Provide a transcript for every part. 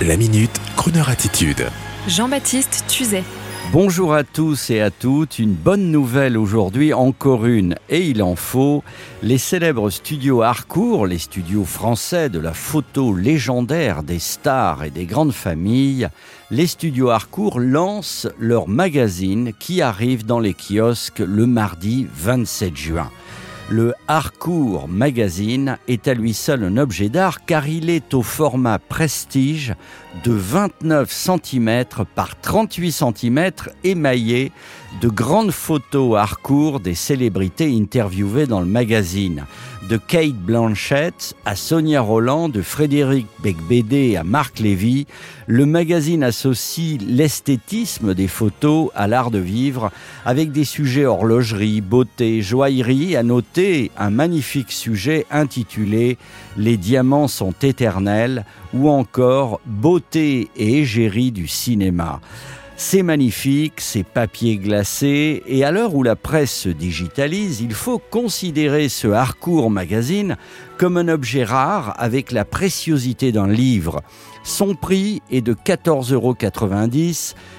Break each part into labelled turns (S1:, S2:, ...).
S1: La minute, Kroneur attitude.
S2: Jean-Baptiste Tuzet.
S3: Bonjour à tous et à toutes, une bonne nouvelle aujourd'hui, encore une, et il en faut. Les célèbres studios Harcourt, les studios français de la photo légendaire des stars et des grandes familles, les studios Harcourt lancent leur magazine qui arrive dans les kiosques le mardi 27 juin. Le Harcourt Magazine est à lui seul un objet d'art car il est au format prestige de 29 cm par 38 cm émaillé de grandes photos Harcourt des célébrités interviewées dans le magazine. De Kate Blanchett à Sonia Roland, de Frédéric Becbédé à Marc Lévy, le magazine associe l'esthétisme des photos à l'art de vivre avec des sujets horlogerie, beauté, joaillerie. À noter un magnifique sujet intitulé Les diamants sont éternels ou encore Beauté et égérie du cinéma. C'est magnifique, c'est papier glacé, et à l'heure où la presse se digitalise, il faut considérer ce Harcourt Magazine comme un objet rare avec la préciosité d'un livre. Son prix est de 14,90 euros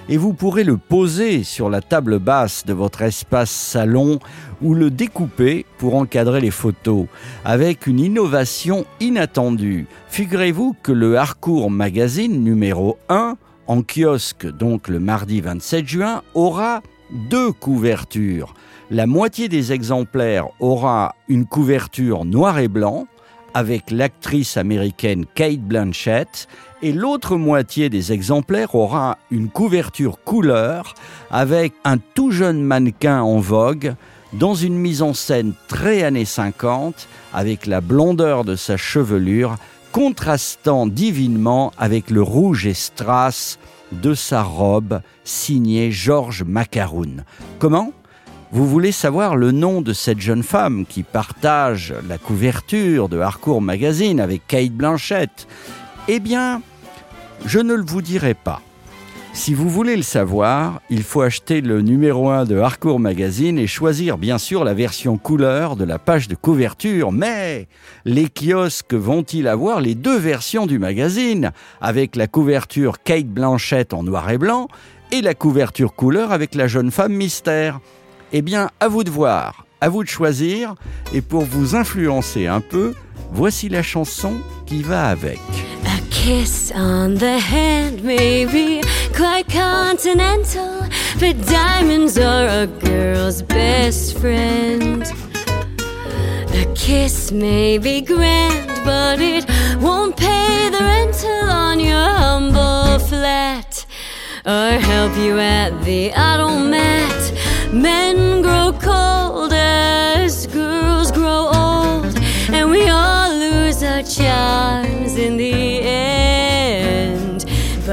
S3: et vous pourrez le poser sur la table basse de votre espace salon ou le découper pour encadrer les photos avec une innovation inattendue. Figurez-vous que le Harcourt Magazine numéro 1 en kiosque donc le mardi 27 juin, aura deux couvertures. La moitié des exemplaires aura une couverture noir et blanc avec l'actrice américaine Kate Blanchett et l'autre moitié des exemplaires aura une couverture couleur avec un tout jeune mannequin en vogue dans une mise en scène très années 50 avec la blondeur de sa chevelure contrastant divinement avec le rouge et strass de sa robe signée Georges Macaroun. Comment? Vous voulez savoir le nom de cette jeune femme qui partage la couverture de Harcourt Magazine avec Kate Blanchett Eh bien, je ne le vous dirai pas. Si vous voulez le savoir, il faut acheter le numéro 1 de Harcourt Magazine et choisir bien sûr la version couleur de la page de couverture. Mais les kiosques vont-ils avoir les deux versions du magazine? Avec la couverture Kate Blanchette en noir et blanc et la couverture couleur avec la jeune femme mystère Eh bien, à vous de voir, à vous de choisir et pour vous influencer un peu, voici la chanson qui va avec.
S4: kiss on the hand may be quite continental, but diamonds are a girl's best friend. A kiss may be grand, but it won't pay the rental on your humble flat or help you at the automat. Men grow cold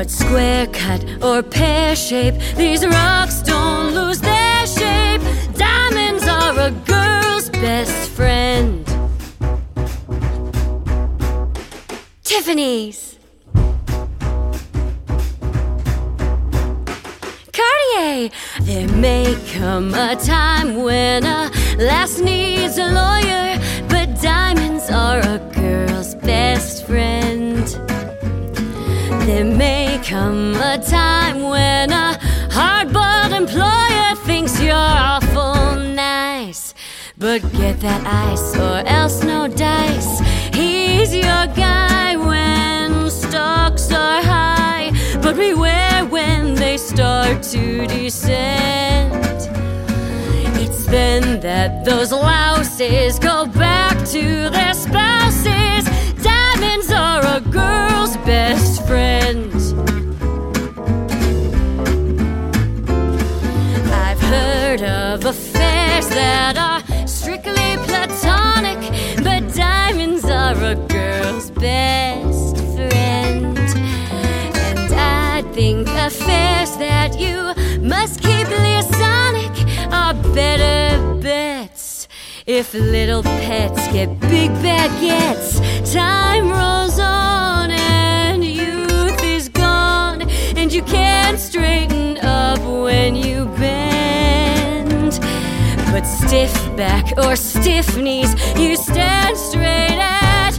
S4: but square cut or pear shape, these rocks don't lose their shape. Diamonds are a girl's best friend. Tiffany's. Cartier. There may come a time when a lass needs a lawyer, but diamonds are a girl's best friend. There may come a time when a hard-boiled employer thinks you're awful nice. But get that ice or else no dice. He's your guy when stocks are high. But beware when they start to descend. It's then that those louses go back of affairs that are strictly platonic, but diamonds are a girl's best friend. And I think affairs that you must keep liaisonic are better bets. If little pets get big baguettes, stiff back or stiff knees, you stand straight at.